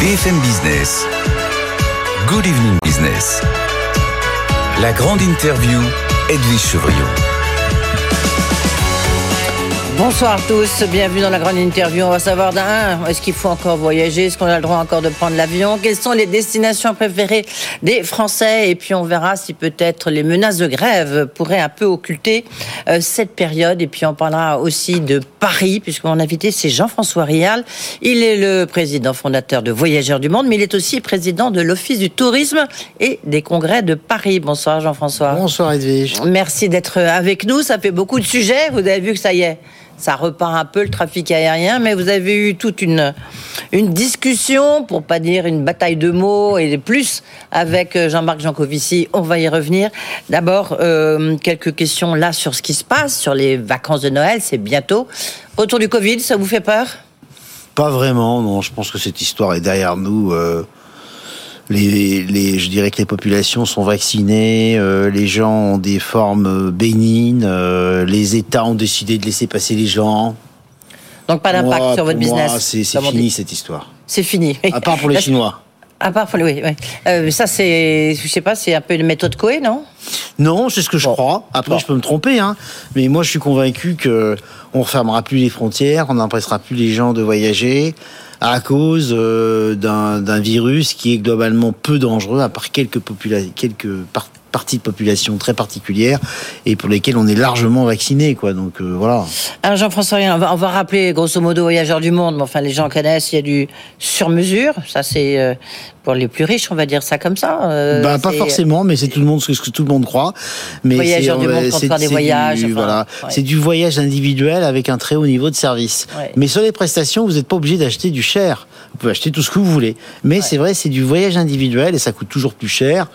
BFM Business. Good evening business. La grande interview, Edwige Chevriot. Bonsoir à tous, bienvenue dans la grande interview. On va savoir d'un, est-ce qu'il faut encore voyager? Est-ce qu'on a le droit encore de prendre l'avion? Quelles sont les destinations préférées des Français? Et puis on verra si peut-être les menaces de grève pourraient un peu occulter euh, cette période. Et puis on parlera aussi de Paris, puisque mon invité c'est Jean-François Rial. Il est le président fondateur de Voyageurs du Monde, mais il est aussi président de l'Office du tourisme et des congrès de Paris. Bonsoir Jean-François. Bonsoir Edwige. Merci d'être avec nous. Ça fait beaucoup de sujets. Vous avez vu que ça y est ça repart un peu le trafic aérien, mais vous avez eu toute une, une discussion, pour pas dire une bataille de mots et plus, avec euh, Jean-Marc Jancovici. On va y revenir. D'abord, euh, quelques questions là sur ce qui se passe, sur les vacances de Noël, c'est bientôt. Autour du Covid, ça vous fait peur? Pas vraiment, non. Je pense que cette histoire est derrière nous. Euh les, je dirais que les populations sont vaccinées, euh, les gens ont des formes bénignes, euh, les États ont décidé de laisser passer les gens. Donc pas d'impact sur votre business. C'est fini cette histoire. C'est fini. À part pour les Chinois. À part pour oui, oui. Euh, ça c'est, je sais pas, c'est un peu une méthode Coé, non? Non, c'est ce que je crois. Après, je peux me tromper, hein. Mais moi, je suis convaincu que on refermera plus les frontières, on n'empêchera plus les gens de voyager à cause euh, d'un virus qui est globalement peu dangereux, à part quelques, quelques parties de population très particulières et pour lesquelles on est largement vacciné, quoi. Donc euh, voilà. Alors Jean-François, on va, on va rappeler grosso modo voyageurs du monde, mais enfin les gens connaissent, il y a du sur-mesure, ça c'est euh, pour les plus riches, on va dire ça comme ça. Euh, bah, pas forcément, mais c'est tout le monde ce que tout le monde croit. Mais voyageurs du monde quand faire des voyages. voilà, c'est du voyage individuel avec un très haut niveau de service. Mais sur les prestations, vous n'êtes pas obligé d'acheter du cher. Vous pouvez acheter tout ce que vous voulez. Mais c'est vrai, c'est du voyage individuel et ça coûte toujours plus cher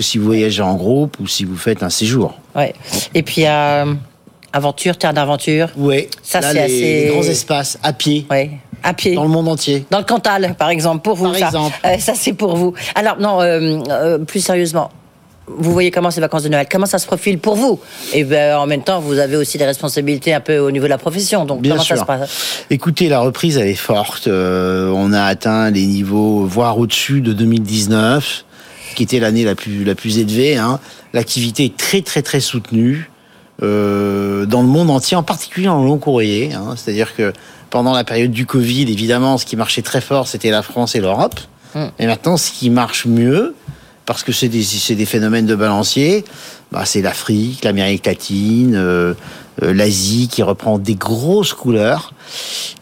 que si vous voyagez en groupe ou si vous faites un séjour. Ouais. Et puis, euh, aventure, terre d'aventure. Oui. Ça, c'est assez. grands espaces, à pied. Oui. À pied. Dans le monde entier. Dans le Cantal, par exemple, pour vous. Par ça. exemple. Euh, ça, c'est pour vous. Alors, non, euh, euh, plus sérieusement. Vous voyez comment ces vacances de Noël? Comment ça se profile pour vous? Et ben, en même temps, vous avez aussi des responsabilités un peu au niveau de la profession. Donc, Bien comment sûr. ça se passe? Écoutez, la reprise, elle est forte. on a atteint les niveaux, voire au-dessus de 2019 qui était l'année la plus, la plus élevée. Hein. L'activité est très très très soutenue euh, dans le monde entier, en particulier en long courrier. Hein. C'est-à-dire que pendant la période du Covid, évidemment, ce qui marchait très fort, c'était la France et l'Europe. Mm. Et maintenant, ce qui marche mieux, parce que c'est des, des, phénomènes de balancier, bah, c'est l'Afrique, l'Amérique latine, euh, l'Asie qui reprend des grosses couleurs.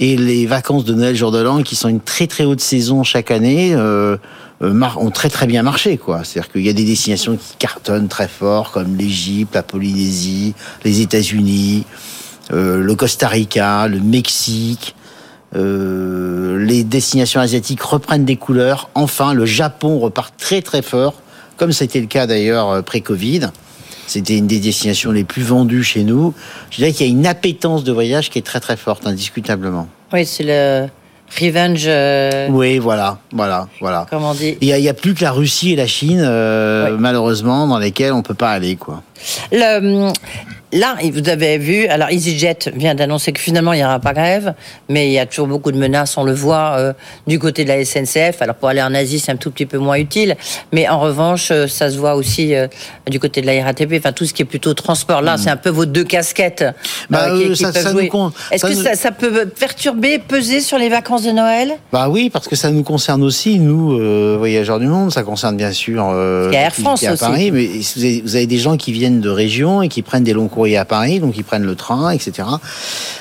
Et les vacances de Noël, jour de l'an, qui sont une très très haute saison chaque année, euh, euh, ont très très bien marché quoi. C'est-à-dire qu'il y a des destinations qui cartonnent très fort comme l'Égypte, la Polynésie, les États-Unis, euh, le Costa Rica, le Mexique. Euh, les destinations asiatiques reprennent des couleurs. Enfin, le Japon repart très très fort, comme c'était le cas d'ailleurs euh, pré-Covid. C'était une des destinations les plus vendues chez nous. Je dirais qu'il y a une appétence de voyage qui est très très forte, indiscutablement. Oui, c'est le Revenge. Euh, oui, voilà, voilà, voilà. Comment on dit Il n'y a, plus que la Russie et la Chine, euh, malheureusement, dans lesquelles on peut pas aller, quoi. Le, Là, vous avez vu, alors EasyJet vient d'annoncer que finalement il n'y aura pas grève, mais il y a toujours beaucoup de menaces, on le voit euh, du côté de la SNCF. Alors pour aller en Asie, c'est un tout petit peu moins utile, mais en revanche, euh, ça se voit aussi euh, du côté de la RATP, enfin tout ce qui est plutôt transport. Là, mm. c'est un peu vos deux casquettes bah, qui, ça, peuvent jouer. Est-ce que ça, ça, peut perturber, peser sur les vacances de Noël? Bah oui, parce que ça nous concerne aussi, nous, voyageurs du monde. Ça concerne bien sûr Air France à Paris, mais vous avez, vous avez des gens qui viennent de régions et qui prennent des longs à Paris, donc ils prennent le train, etc.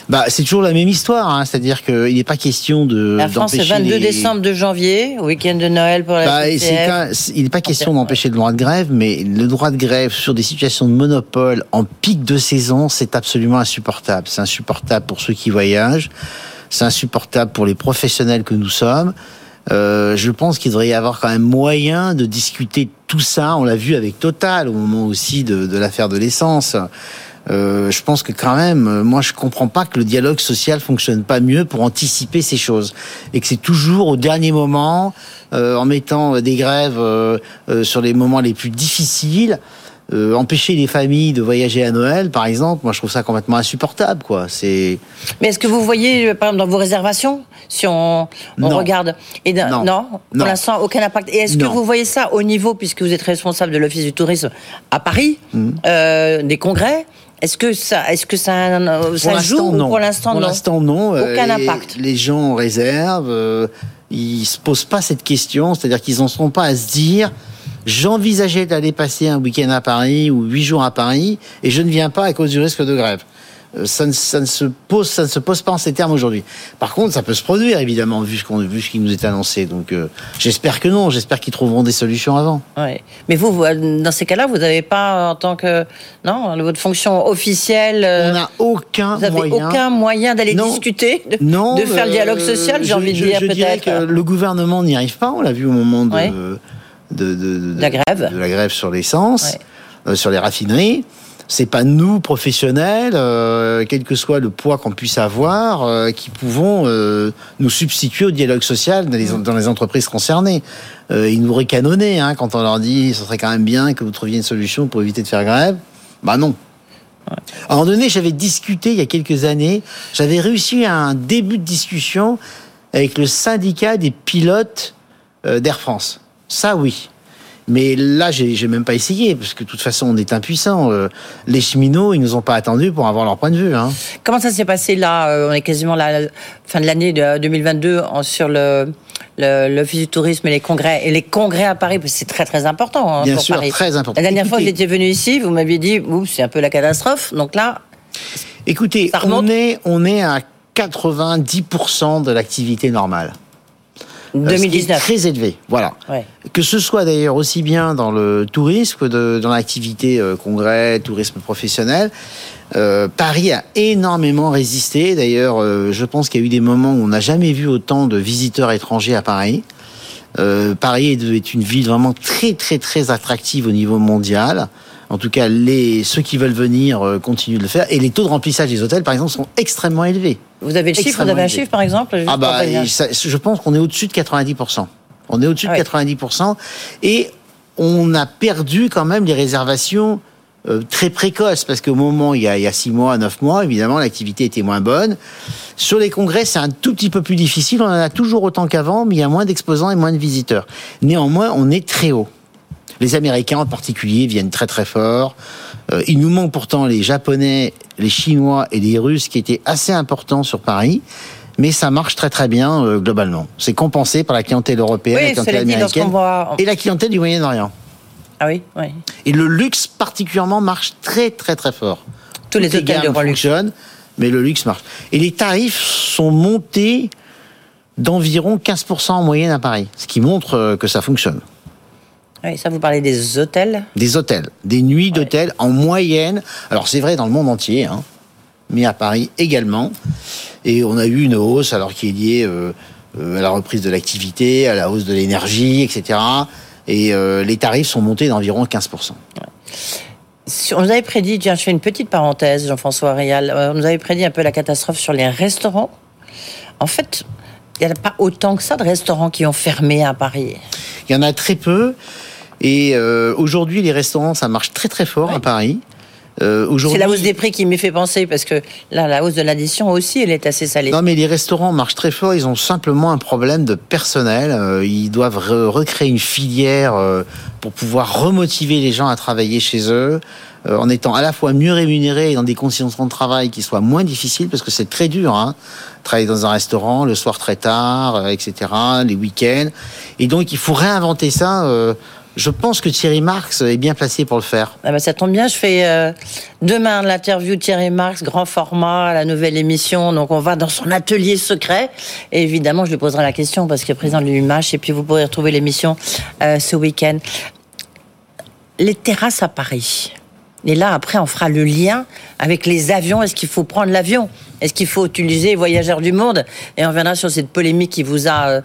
Bah, c'est toujours la même histoire, hein. c'est-à-dire qu'il n'est pas question de. La France, c'est 22 décembre de janvier, week-end de Noël pour la bah, Il n'est pas question d'empêcher le droit de grève, mais le droit de grève sur des situations de monopole en pic de saison, c'est absolument insupportable. C'est insupportable pour ceux qui voyagent, c'est insupportable pour les professionnels que nous sommes. Euh, je pense qu'il devrait y avoir quand même moyen de discuter tout ça. On l'a vu avec Total au moment aussi de, de l'affaire de l'essence. Euh, je pense que quand même, euh, moi je comprends pas que le dialogue social fonctionne pas mieux pour anticiper ces choses et que c'est toujours au dernier moment, euh, en mettant des grèves sur les moments les plus difficiles. euh, empêcher les familles de voyager à Noël, par exemple, moi je trouve ça complètement insupportable, quoi. C'est. Mais est-ce que vous voyez, par exemple, dans vos réservations, si on, on regarde, et non. non, pour l'instant aucun impact. Et est-ce que vous voyez ça au niveau, puisque vous êtes responsable de l'Office du tourisme à Paris, mmh. euh, des congrès? Est-ce que ça, est-ce que ça, ça joue non. pour l'instant non Pour l'instant non. Aucun impact. Les gens réservent. ils se posent pas cette question, c'est-à-dire qu'ils n'en sont pas à se dire J'envisageais d'aller passer un week-end à Paris ou huit jours à Paris et je ne viens pas à cause du risque de grève. Euh, ça ne, ça ne, se pose, ça ne se pose pas en ces termes aujourd'hui. Par contre, ça peut se produire évidemment vu ce qu'on, vu ce qui nous est annoncé. Donc, euh, j'espère que non. J'espère qu'ils trouveront des solutions avant. Ouais. Mais vous, dans ces cas-là, vous n'avez pas en tant que non votre fonction officielle. Euh, On n'a aucun vous avez moyen. Aucun moyen d'aller discuter, de, non, de faire le dialogue social. J'ai envie de dire peut-être. le gouvernement n'y arrive pas. On l'a vu au moment de de, la grève, de la grève sur l'essence, euh, sur les raffineries. C'est pas nous professionnels, euh, quel que soit le poids qu'on puisse avoir, euh, qui pouvons nous substituer au dialogue social dans les, entreprises concernées. ils nous ricanonnaient hein, quand on leur dit ce serait quand même bien que vous trouviez une solution pour éviter de faire grève. Bah non. À un moment donné, j'avais discuté il y a quelques années, j'avais réussi un début de discussion avec le syndicat des pilotes d'Air France. Ça, oui. Mais là, j'ai même pas essayé, parce que de toute façon, on est impuissant. Euh, les cheminots, ils nous ont pas attendus pour avoir leur point de vue. Hein. Comment ça s'est passé là euh, On est quasiment à la fin de l'année 2022 sur le l'Office du tourisme et les congrès. Et les congrès à Paris, c'est très très important. Hein, Bien pour sûr, Paris. très important. La dernière fois que j'étais venu ici, vous m'aviez dit, c'est un peu la catastrophe. Donc là, écoutez, on est, on est à 90% de l'activité normale. 2019. Euh, très élevé, voilà. Que ce soit d'ailleurs aussi bien dans le tourisme que dans l'activité euh, congrès, tourisme professionnel. Euh, Paris a énormément résisté. D'ailleurs, je pense qu'il y a eu des moments où on n'a jamais vu autant de visiteurs étrangers à Paris. Paris est une ville vraiment très très très attractive au niveau mondial. En tout cas, les, ceux qui veulent venir euh, continuent de le faire. Et les taux de remplissage des hôtels, par exemple, sont extrêmement élevés. Vous avez le chiffre Vous avez un chiffre, par exemple Ah bah, je pense qu'on est au-dessus de 90%. On est au-dessus de 90%. Ah Et on a perdu quand même les réservations euh, très précoces, parce qu'au moment, il y, a, il y a six mois, neuf mois, évidemment, l'activité était moins bonne. Sur les congrès, c'est un tout petit peu plus difficile. On en a toujours autant qu'avant, mais il y a moins d'exposants et moins de visiteurs. Néanmoins, on est très haut. Les Américains en particulier viennent très très fort. Euh, il nous manque pourtant les Japonais, les Chinois et les Russes qui étaient assez importants sur Paris. Mais ça marche très très bien euh, globalement. C'est compensé par la clientèle européenne, la clientèle américaine et la clientèle du Moyen-Orient. Ah oui, oui. Et le luxe particulièrement marche très très très fort. Tous les hôtels de fonctionnent, mais le luxe marche. Et les tarifs sont montés d'environ 15% en moyenne à Paris, ce qui montre euh, que ça fonctionne. Oui, ça, vous parlez des hôtels Des hôtels, des nuits d'hôtels en moyenne. Alors, c'est vrai dans le monde entier, hein, mais à Paris également. Et on a eu une hausse, alors qui est liée euh, euh, à la reprise de l'activité, à la hausse de l'énergie, etc. Et euh, les tarifs sont montés d'environ 15%. On nous avait prédit, tiens, je fais une petite parenthèse, Jean-François Réal, on nous avait prédit un peu la catastrophe sur les restaurants. En fait, il n'y a pas autant que ça de restaurants qui ont fermé à Paris. Il y en a très peu. Et euh, aujourd'hui, les restaurants, ça marche très très fort à Paris. Euh, c'est la hausse des prix qui m'y fait penser parce que là, la hausse de l'addition aussi, elle est assez salée. Non, mais les restaurants marchent très fort. Ils ont simplement un problème de personnel. Euh, ils doivent recréer une filière euh, pour pouvoir remotiver les gens à travailler chez eux en étant à la fois mieux rémunérés et dans des conditions de travail qui soient moins difficiles parce que c'est très dur. Hein, travailler dans un restaurant le soir très tard, etc. Les week-ends. Et donc, il faut réinventer ça. Je pense que Thierry Marx est bien placé pour le faire. Bah ça tombe bien, je fais euh, demain l'interview Thierry Marx, grand format, la nouvelle émission. Donc on va dans son atelier secret. Et évidemment, je lui poserai la question parce qu'il est président de l'UMH et puis vous pourrez retrouver l'émission euh, ce week-end. Les terrasses à Paris. Et là, après, on fera le lien avec les avions. Est-ce qu'il faut prendre l'avion? Est-ce qu'il faut utiliser Voyageurs du Monde? Et on reviendra sur cette polémique qui vous a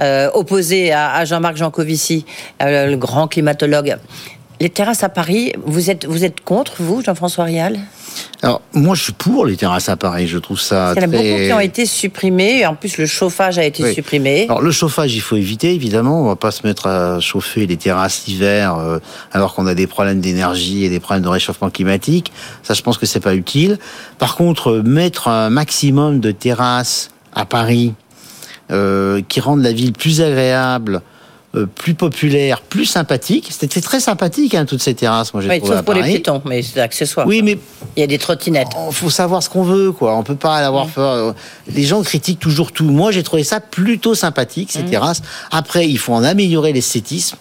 euh, opposé à, Jean-Marc Jancovici, euh, le grand climatologue. Les terrasses à Paris, vous êtes, vous êtes contre, vous, Jean-François Rial? Alors, moi, je suis pour les terrasses à Paris. Je trouve ça. Il y en a très... beaucoup qui ont été supprimés. En plus, le chauffage a été Oui. supprimé. Alors le chauffage, il faut éviter évidemment. On va pas se mettre à chauffer les terrasses l'hiver euh, alors qu'on a des problèmes d'énergie et des problèmes de réchauffement climatique. Ça, je pense que c'est pas utile. Par contre, mettre un maximum de terrasses à Paris euh, qui rendent la ville plus agréable. Euh, plus populaire, plus sympathique. C'était très sympathique, hein, toutes ces terrasses. Moi, j'ai Oui, trouvé sauf à pour les piétons, mais c'est accessoire. Oui, mais Il y a des trottinettes. il faut savoir ce qu'on veut, quoi. On peut pas avoir peur. Les gens critiquent toujours tout. Moi, j'ai trouvé ça plutôt sympathique, ces terrasses. Après, il faut en améliorer l'esthétisme.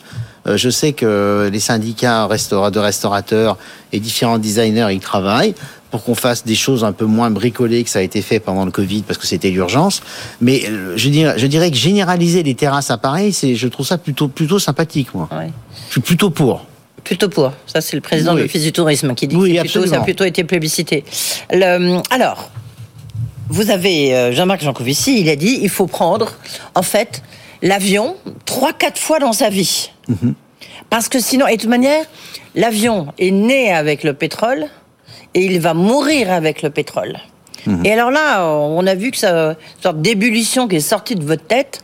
Euh, je sais que les syndicats de restaurateurs et différents designers y travaillent pour qu'on fasse des choses un peu moins bricolées que ça a été fait pendant le Covid parce que c'était l'urgence. Mais euh, je dirais, je dirais que généraliser les terrasses à Paris, c'est, je trouve ça plutôt, plutôt sympathique, moi. Ouais. Je suis plutôt pour. Plutôt pour. Ça, c'est le président Oui. de l'Office du tourisme qui dit Oui, que plutôt, ça a plutôt été plébiscité. Le- alors, vous avez euh, Jean-Marc Jancovici, il a dit il faut prendre, en fait, l'avion trois, quatre fois dans sa vie. Mhm. Parce que sinon, et de toute manière, l'avion est né avec le pétrole et il va mourir avec le pétrole. Mhm. Et alors là, on a vu que ça, une sorte d'ébullition qui est sortie de votre tête.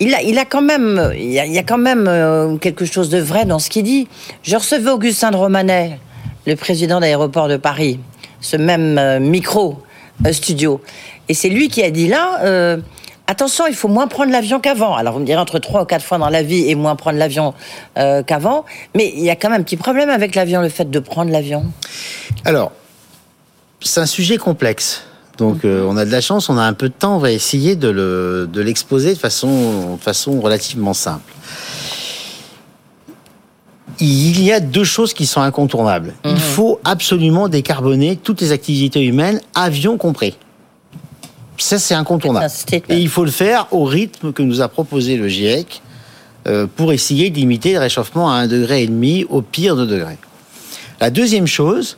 Il a, il a quand même, il y a, quand même euh, quelque chose de vrai dans ce qu'il dit. Je recevais Augustin de Romanet, le président d'aéroport de Paris, ce même euh, micro euh, studio, et c'est lui qui a dit là. euh, Attention, il faut moins prendre l'avion qu'avant. Alors vous me direz entre trois ou quatre fois dans la vie et moins prendre l'avion euh, qu'avant, mais il y a quand même un petit problème avec l'avion, le fait de prendre l'avion. Alors, c'est un sujet complexe. Donc, euh, on a de la chance, on a un peu de temps, on va essayer de le- de l'exposer de façon, de façon relativement simple. Il y a deux choses qui sont incontournables. Il faut absolument décarboner toutes les activités humaines, avions compris. Ça, c'est incontournable. Et il faut le faire au rythme que nous a proposé le GIEC euh, pour essayer de limiter le réchauffement à un degré et demi, au pire de degrés. La deuxième chose,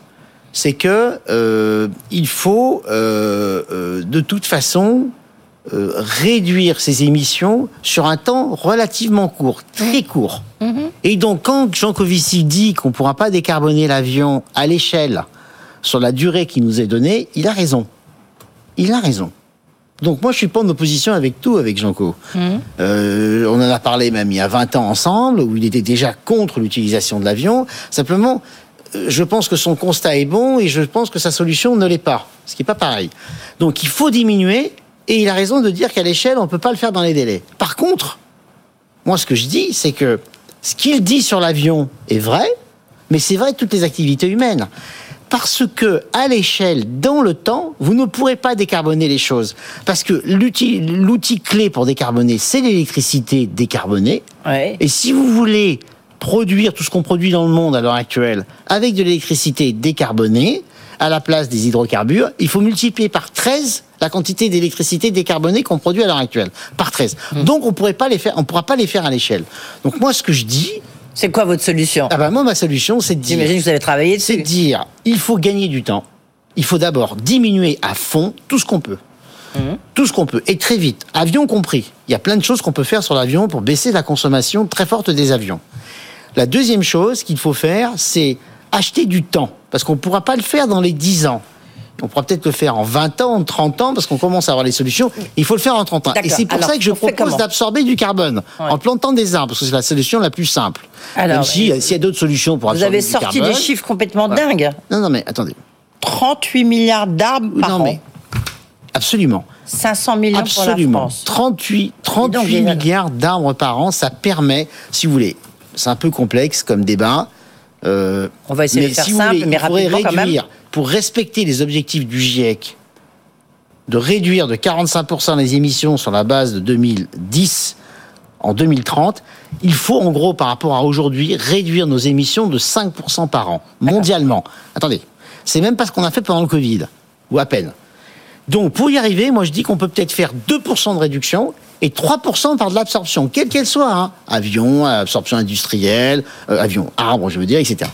c'est que euh, il faut euh, euh, de toute façon euh, réduire ces émissions sur un temps relativement court, très court. Et donc, quand Jean Covici dit qu'on ne pourra pas décarboner l'avion à l'échelle sur la durée qui nous est donnée, il a raison. Il a raison. Donc moi, je suis pas en opposition avec tout avec Jean-Co. Euh, on en a parlé même il y a 20 ans ensemble, où il était déjà contre l'utilisation de l'avion. Simplement, je pense que son constat est bon et je pense que sa solution ne l'est pas, ce qui est pas pareil. Donc il faut diminuer et il a raison de dire qu'à l'échelle, on peut pas le faire dans les délais. Par contre, moi, ce que je dis, c'est que ce qu'il dit sur l'avion est vrai, mais c'est vrai de toutes les activités humaines. Parce que, à l'échelle, dans le temps, vous ne pourrez pas décarboner les choses. Parce que l'outil l'outil clé pour décarboner, c'est l'électricité décarbonée. Ouais. Et si vous voulez produire tout ce qu'on produit dans le monde à l'heure actuelle avec de l'électricité décarbonée, à la place des hydrocarbures, il faut multiplier par 13 la quantité d'électricité décarbonée qu'on produit à l'heure actuelle. Par 13. Donc on pourrait pas les faire, on pourra pas les faire à l'échelle. Donc moi, ce que je dis, C'est quoi votre solution? Ah bah moi, ma solution, c'est de dire J'imagine que vous avez travaillé c'est de dessus. dire, il faut gagner du temps. Il faut d'abord diminuer à fond tout ce qu'on peut. Tout ce qu'on peut. Et très vite. Avion compris. Il y a plein de choses qu'on peut faire sur l'avion pour baisser la consommation très forte des avions. La deuxième chose qu'il faut faire, c'est acheter du temps. Parce qu'on ne pourra pas le faire dans les 10 ans. On pourra peut-être le faire en 20 ans, en 30 ans, parce qu'on commence à avoir les solutions. Il faut le faire en 30 ans. Et c'est pour Alors, ça que je propose d'absorber du carbone Ouais. en plantant des arbres, parce que c'est la solution la plus simple. Alors, Même si, euh, s'il y a d'autres solutions pour Vous absorber avez du sorti carbone. des chiffres complètement Ouais. dingues. Non, non, mais attendez. 38 milliards d'arbres par non, an. mais absolument. 500 millions Absolument. pour la France. 38, 38 Donc, j'ai- milliards d'arbres par an, ça permet, si vous voulez, c'est un peu complexe comme débat. euh, On va essayer mais de faire si simple, voulez, mais rapidement quand même. réduire, pour respecter les objectifs du GIEC, de réduire de 45% les émissions sur la base de 2010 en 2030, il faut en gros par rapport à aujourd'hui réduire nos émissions de 5% par an, mondialement. Attendez, c'est même pas ce qu'on a fait pendant le Covid, ou à peine. Donc pour y arriver, moi je dis qu'on peut peut-être faire 2% de réduction et 3% par de l'absorption, quelle qu'elle soit, hein. avion, absorption industrielle, euh, avion, arbre, je veux dire, etc.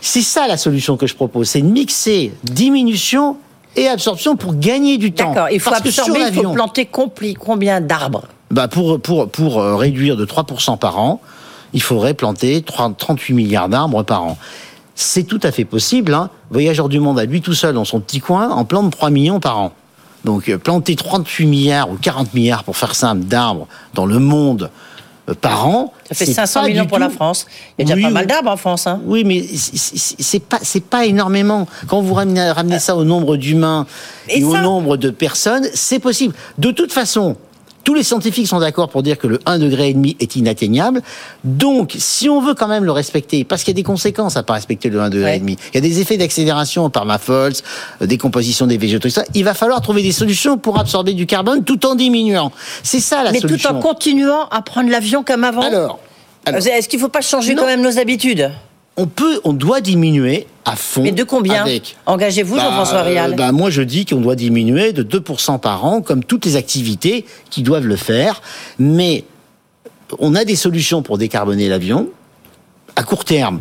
C'est ça la solution que je propose, c'est de mixer diminution et absorption pour gagner du temps. D'accord, il faut Parce absorber, il faut planter compli- combien d'arbres? Bah pour, pour, pour euh, réduire de 3% par an, il faudrait planter 38 milliards d'arbres par an. C'est tout à fait possible. Hein. Voyageur du monde à lui tout seul dans son petit coin en plante 3 millions par an. Donc euh, planter 38 milliards ou 40 milliards pour faire simple d'arbres dans le monde euh, par an. Ça fait 500 millions pour la France. Il y a déjà pas mal d'arbres en France. Hein. Oui, mais c'est pas c'est pas énormément. Quand vous ramenez, ramenez ça au nombre d'humains et, au nombre de personnes, c'est possible. De toute façon, tous les scientifiques sont d'accord pour dire que le 1,5 degré est inatteignable. Donc, si on veut quand même le respecter, parce qu'il y a des conséquences à pas respecter le 1,5 degré, il y a des effets d'accélération par ma euh, décomposition des végétaux, ça. Il va falloir trouver des solutions pour absorber du carbone tout en diminuant. C'est ça la solution. Mais tout en continuant à prendre l'avion comme avant. Alors, est-ce qu'il ne faut pas changer quand même nos habitudes? On peut, on doit diminuer à fond. Mais de combien Engagez-vous, bah, Jean-François Rial. Bah, moi, je dis qu'on doit diminuer de 2% par an, comme toutes les activités qui doivent le faire. Mais on a des solutions pour décarboner l'avion. À court terme,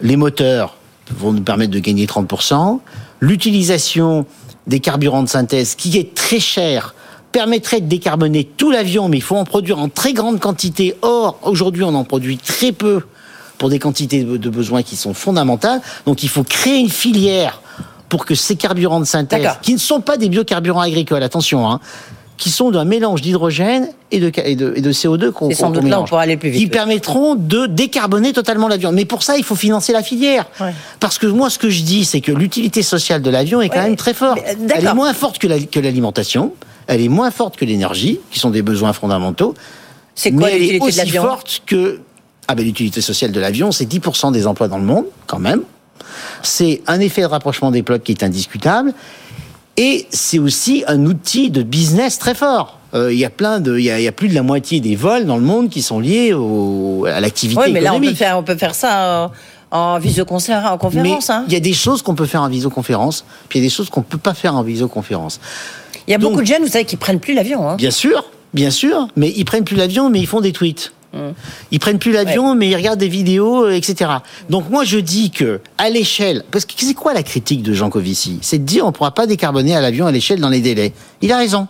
les moteurs vont nous permettre de gagner 30%. L'utilisation des carburants de synthèse, qui est très cher, permettrait de décarboner tout l'avion, mais il faut en produire en très grande quantité. Or, aujourd'hui, on en produit très peu pour des quantités de besoins qui sont fondamentales. Donc il faut créer une filière pour que ces carburants de synthèse, qui ne sont pas des biocarburants agricoles, attention, hein, qui sont d'un mélange d'hydrogène et de, et de, et de CO2 qu'on qu sans doute là, on pourra aller plus vite. Qui permettront de décarboner totalement l'avion. Mais pour ça, il faut financer la filière. Parce que moi, ce que je dis, c'est que l'utilité sociale de l'avion est quand même très forte. Euh, Elle est moins forte que l'alimentation. elle est moins forte que l'énergie, qui sont des besoins fondamentaux. C'est quoi l'utilité de l'avion? forte que ah ben l'utilité sociale de l'avion, c'est 10% des emplois dans le monde, quand même. C'est un effet de rapprochement des peuples qui est indiscutable. Et c'est aussi un outil de business très fort. Euh, il y a plein de, il y a, plus de la moitié des vols dans le monde qui sont liés au, à l'activité. Oui, mais là on peut faire, on peut faire ça en, visioconférence. En conférence, hein. Il y a des choses qu'on peut faire en visioconférence, puis il y a des choses qu'on peut pas faire en visioconférence. Il y a beaucoup de jeunes, vous savez, qui prennent plus l'avion. Hein. Bien sûr, bien sûr, mais ils prennent plus l'avion, mais ils font des tweets. Ils prennent plus l'avion, mais ils regardent des vidéos, euh, etc. Donc moi je dis que à l'échelle, parce que c'est quoi la critique de Jean Covici? C'est de dire on ne pourra pas décarboner à l'avion à l'échelle dans les délais. Il a raison.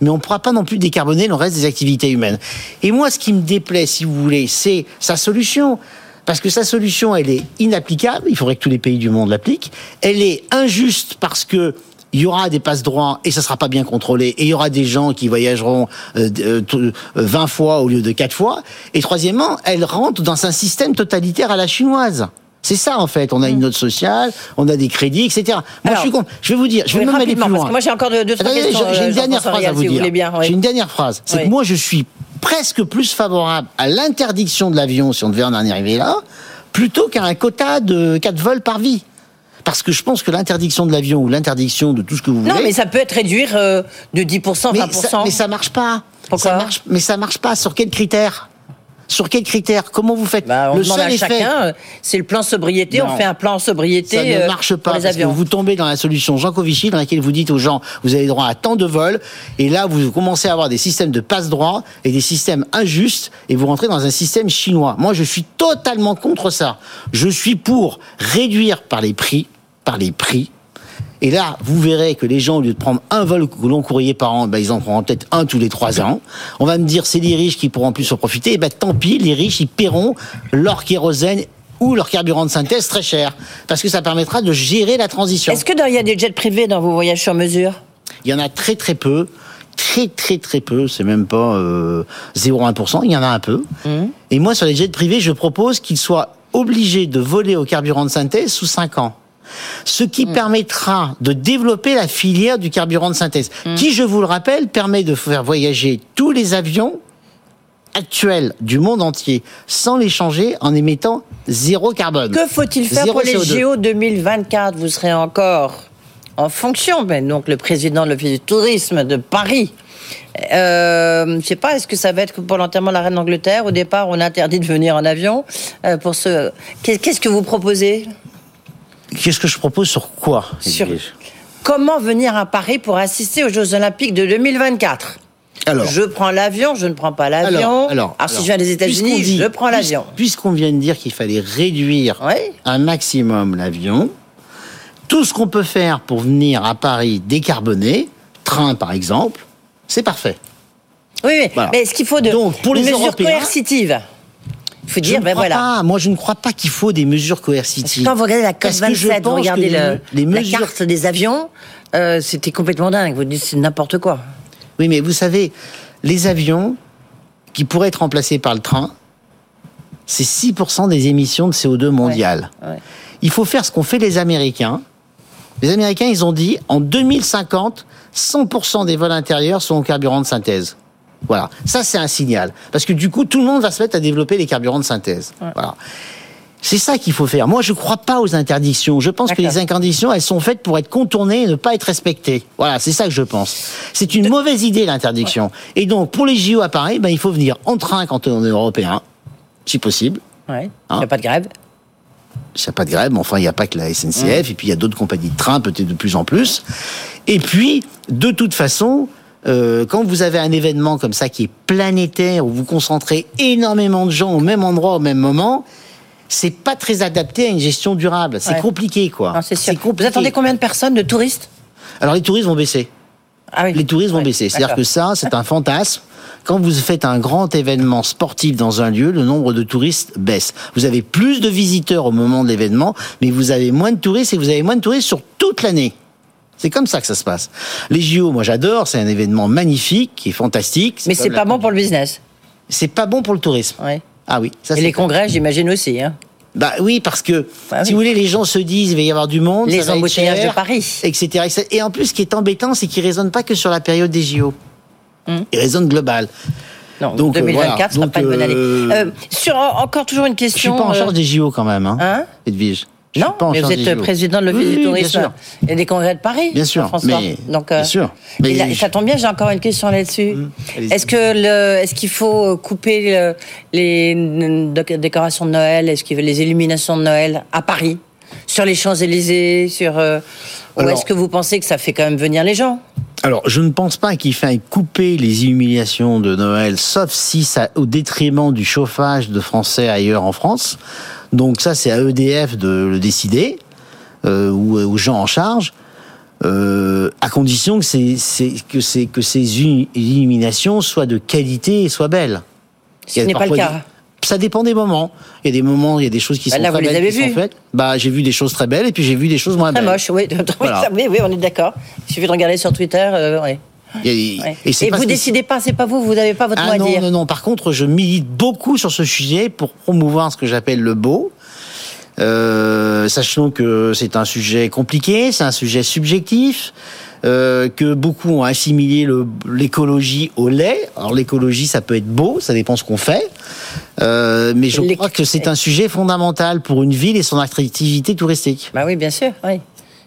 Mais on ne pourra pas non plus décarboner le reste des activités humaines. Et moi, ce qui me déplaît, si vous voulez, c'est sa solution. Parce que sa solution, elle est inapplicable. Il faudrait que tous les pays du monde l'appliquent. Elle est injuste parce que il y aura des passes droits et ça sera pas bien contrôlé et il y aura des gens qui voyageront euh, 20 euh, fois au lieu de 4 fois et troisièmement elle rentre dans un système totalitaire à la chinoise c'est ça en fait. On a une note sociale, on a des crédits, etc. Moi, je suis con. Je vais vous dire, je vais même aller plus loin. moi, j'ai encore deux, trois questions. J'ai une euh, dernière phrase à vous dire. J'ai une dernière phrase. C'est que moi, je suis presque plus favorable à l'interdiction de l'avion si on devait en arriver là, plutôt qu'à un quota de 4 vols par vie parce que je pense que l'interdiction de l'avion ou l'interdiction de tout ce que vous voulez. Non, mais ça peut être réduire euh, de 10%, 20%. Mais ça, mais ça marche pas. Pourquoi? ça marche, Mais ça marche pas. Sur quels critères sur quels critères Comment vous faites bah, on Le demande à chacun. Euh, c'est le plan sobriété. on fait un plan sobriété. Ça ne euh, marche pas parce que vous tombez dans la solution Jean Covici dans laquelle vous dites aux gens vous avez droit à tant de vols et là vous commencez à avoir des systèmes de passe droit et des systèmes injustes et vous rentrez dans un système chinois. Moi je suis totalement contre ça. Je suis pour réduire par les prix par les prix. Et là, vous verrez que les gens, au lieu de prendre un vol long courrier par an, ben, ils en prendront peut-être un tous les trois ans. On va me dire, c'est les riches qui pourront plus en profiter. Et eh ben, tant pis, les riches, ils paieront leur kérosène ou leur carburant de synthèse très cher. Parce que ça permettra de gérer la transition. Est-ce que il y a des jets privés dans vos voyages sur mesure? Il y en a très très peu. Très très très peu. C'est même pas euh, 0,1%. Il y en a un peu. Mmh. Et moi, sur les jets privés, je propose qu'ils soient obligés de voler au carburant de synthèse sous 5 ans ce qui mm. permettra de développer la filière du carburant de synthèse, mm. qui, je vous le rappelle, permet de faire voyager tous les avions actuels du monde entier sans les changer en émettant zéro carbone. Que faut-il faire pour les JO 2024 Vous serez encore en fonction, ben, donc le président de l'Office du tourisme de Paris. Euh, je ne sais pas, est-ce que ça va être pour l'enterrement de la reine d'Angleterre? Au départ, on a interdit de venir en avion. Euh, pour ce... Qu'est-ce que vous proposez? Qu'est-ce que je propose sur quoi Comment venir à Paris pour assister aux Jeux Olympiques de 2024 alors, je prends l'avion, je ne prends pas l'avion. Alors, alors, si je viens des États-Unis, je prends l'avion. Puisqu'on vient de dire qu'il fallait réduire un maximum l'avion, tout ce qu'on peut faire pour venir à Paris décarboné, train par exemple, c'est parfait. Oui, mais, est-ce qu'il faut de Donc, pour les mesures coercitives faut Je dire, ben crois voilà. pas. Moi, je ne crois pas qu'il faut des mesures coercitives. quand vous regardez la je COP27, vous regardez les- la carte des avions, euh, c'était complètement dingue. Vous dites c'est n'importe quoi. Oui, mais vous savez, les avions qui pourraient être remplacés par le train, c'est 6% des émissions de CO2 mondiales. Ouais, ouais. Il faut faire ce qu'ont fait les Américains. Les Américains, ils ont dit, en 2050, 100% des vols intérieurs sont au carburant de synthèse. Voilà. Ça, c'est un signal. Parce que du coup, tout le monde va se mettre à développer les carburants de synthèse. Voilà. C'est ça qu'il faut faire. Moi, je ne crois pas aux interdictions. Je pense que les interdictions, elles sont faites pour être contournées et ne pas être respectées. Voilà, c'est ça que je pense. C'est une mauvaise idée, l'interdiction. Et donc, pour les JO à Paris, ben, il faut venir en train quand on est européen, si possible. Ouais. Hein? Il n'y a pas de grève? Il n'y a pas de grève, mais enfin, il n'y a pas que la SNCF, et puis il y a d'autres compagnies de train, peut-être de plus en plus. Et puis, de toute façon, euh, quand vous avez un événement comme ça qui est planétaire, où vous concentrez énormément de gens au même endroit, au même moment, c'est pas très adapté à une gestion durable. C'est Ouais. compliqué, quoi. Non, c'est sûr. Vous compliqué. attendez combien de personnes, de touristes Alors, les touristes vont baisser. ah oui. Les touristes vont baisser. C'est-à-dire que ça, c'est un fantasme. Quand vous faites un grand événement sportif dans un lieu, le nombre de touristes baisse. Vous avez plus de visiteurs au moment de l'événement, mais vous avez moins de touristes et vous avez moins de touristes sur toute l'année. C'est comme ça que ça se passe. Les JO, moi j'adore, c'est un événement magnifique, qui est fantastique. Mais c'est pas bon pour le business. C'est pas bon pour le tourisme. Ouais. Ah oui, ça Et les congrès, j'imagine aussi. Hein. Bah oui, parce que Bah si oui. vous voulez, les gens se disent il va y avoir du monde, Les embouteillages de Paris. etc.. Et en plus, ce qui est embêtant, c'est qu'ils raisonnent pas que sur la période des JO. Hum. Ils raisonnent global. Non, Donc, euh, 2024 voilà. sera Donc, pas une bonne année. euh, Euh, sur encore toujours une Je suis question. pas en euh, charge des JO quand même, hein, Hein Edwige. Je Non, mais vous êtes président de l'Office Oui, du tourisme et des congrès de Paris. Bien sûr, Jean-François. mais- Donc, euh, bien sûr. Mais et là, je- ça tombe bien, j'ai encore une question là-dessus. allez-y. Est-ce que le, est-ce qu'il faut couper le- les décorations de Noël, est-ce qu'il veut les illuminations de Noël à Paris, sur les Champs Élysées, sur euh, ou est-ce que vous pensez que ça fait quand même venir les gens? Alors, je ne pense pas qu'il faille couper les illuminations de Noël, sauf si ça au détriment du chauffage de Français ailleurs en France. Donc ça, c'est à EDF de le décider, euh, ou aux gens en charge, euh, à condition que, c'est, c'est- que, c'est- que ces illuminations soient de qualité et soient belles. Ce n'est pas le cas. Ça dépend des moments. Il y a des moments, il y a des choses qui Bah sont là, très vous les avez qui sont vues. faites. Bah, j'ai vu des choses très belles et puis j'ai vu des choses moins Très belles. moche, oui. Voilà. oui, oui, on est d'accord. Il suffit de regarder sur Twitter. euh, y a- Ouais. Et, Et, vous décidez pas, c'est pas vous, vous n'avez pas votre mot Ah à non, dire. non, non. Par contre, je milite beaucoup sur ce sujet pour promouvoir ce que j'appelle le beau. Euh, sachant que c'est un sujet compliqué, c'est un sujet subjectif, euh, que beaucoup ont assimilé l'écologie au lait. Alors l'écologie, ça peut être beau, ça dépend ce qu'on fait. Euh, mais je crois que c'est un sujet fondamental pour une ville et son attractivité touristique. Bah oui, bien sûr, oui.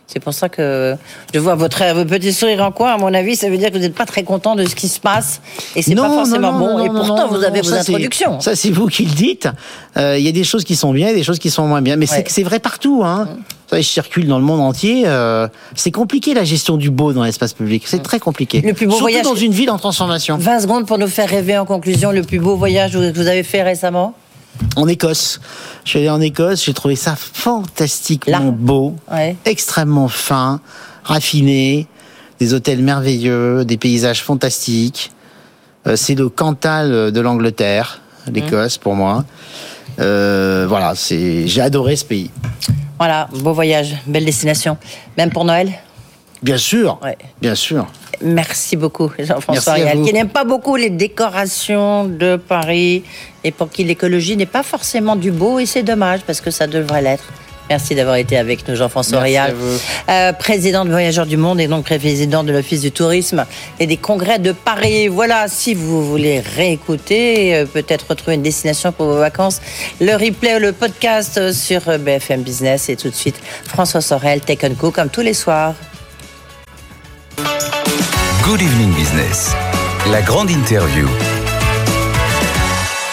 C'est pour ça que je vois votre, votre petit sourire en coin. À mon avis, ça veut dire que vous n'êtes pas très content de ce qui se passe et c'est pas forcément non, bon. non, et pourtant, vous avez vos introductions. Ça, c'est vous qui le dites. Euh, Il y a des choses qui sont bien et des choses qui sont moins bien. Mais Ouais. c'est c'est vrai partout. Hein. Je circule dans le monde entier. euh, c'est compliqué la gestion du beau dans l'espace public. C'est très compliqué. Le plus beau Surtout voyage- dans une ville en transformation. 20 secondes pour nous faire rêver en conclusion. Le plus beau voyage que vous avez fait récemment? En Écosse. Je suis allé en Écosse. J'ai trouvé ça fantastiquement Là. beau, Ouais. extrêmement fin, raffiné, des hôtels merveilleux, des paysages fantastiques. Euh, c'est le Cantal de l'Angleterre, l'Écosse pour moi. Euh, voilà, c'est j'ai adoré ce pays. Voilà, beau voyage, belle destination. Même pour Noël Bien sûr, Ouais. bien sûr. Merci beaucoup, Jean-François vous. qui n'aime pas beaucoup les décorations de Paris et pour qui l'écologie n'est pas forcément du beau et c'est dommage parce que ça devrait l'être. Merci d'avoir été avec nous, Jean-François Merci Réal, à vous. Euh, président de Voyageurs du Monde et donc président de l'Office du Tourisme et des congrès de Paris. Voilà, si vous voulez réécouter, euh, peut-être retrouver une destination pour vos vacances, le replay ou le podcast sur euh, BFM Business et tout de suite François Sorel, Tech Co, comme tous les soirs. Good Evening Business, la grande interview.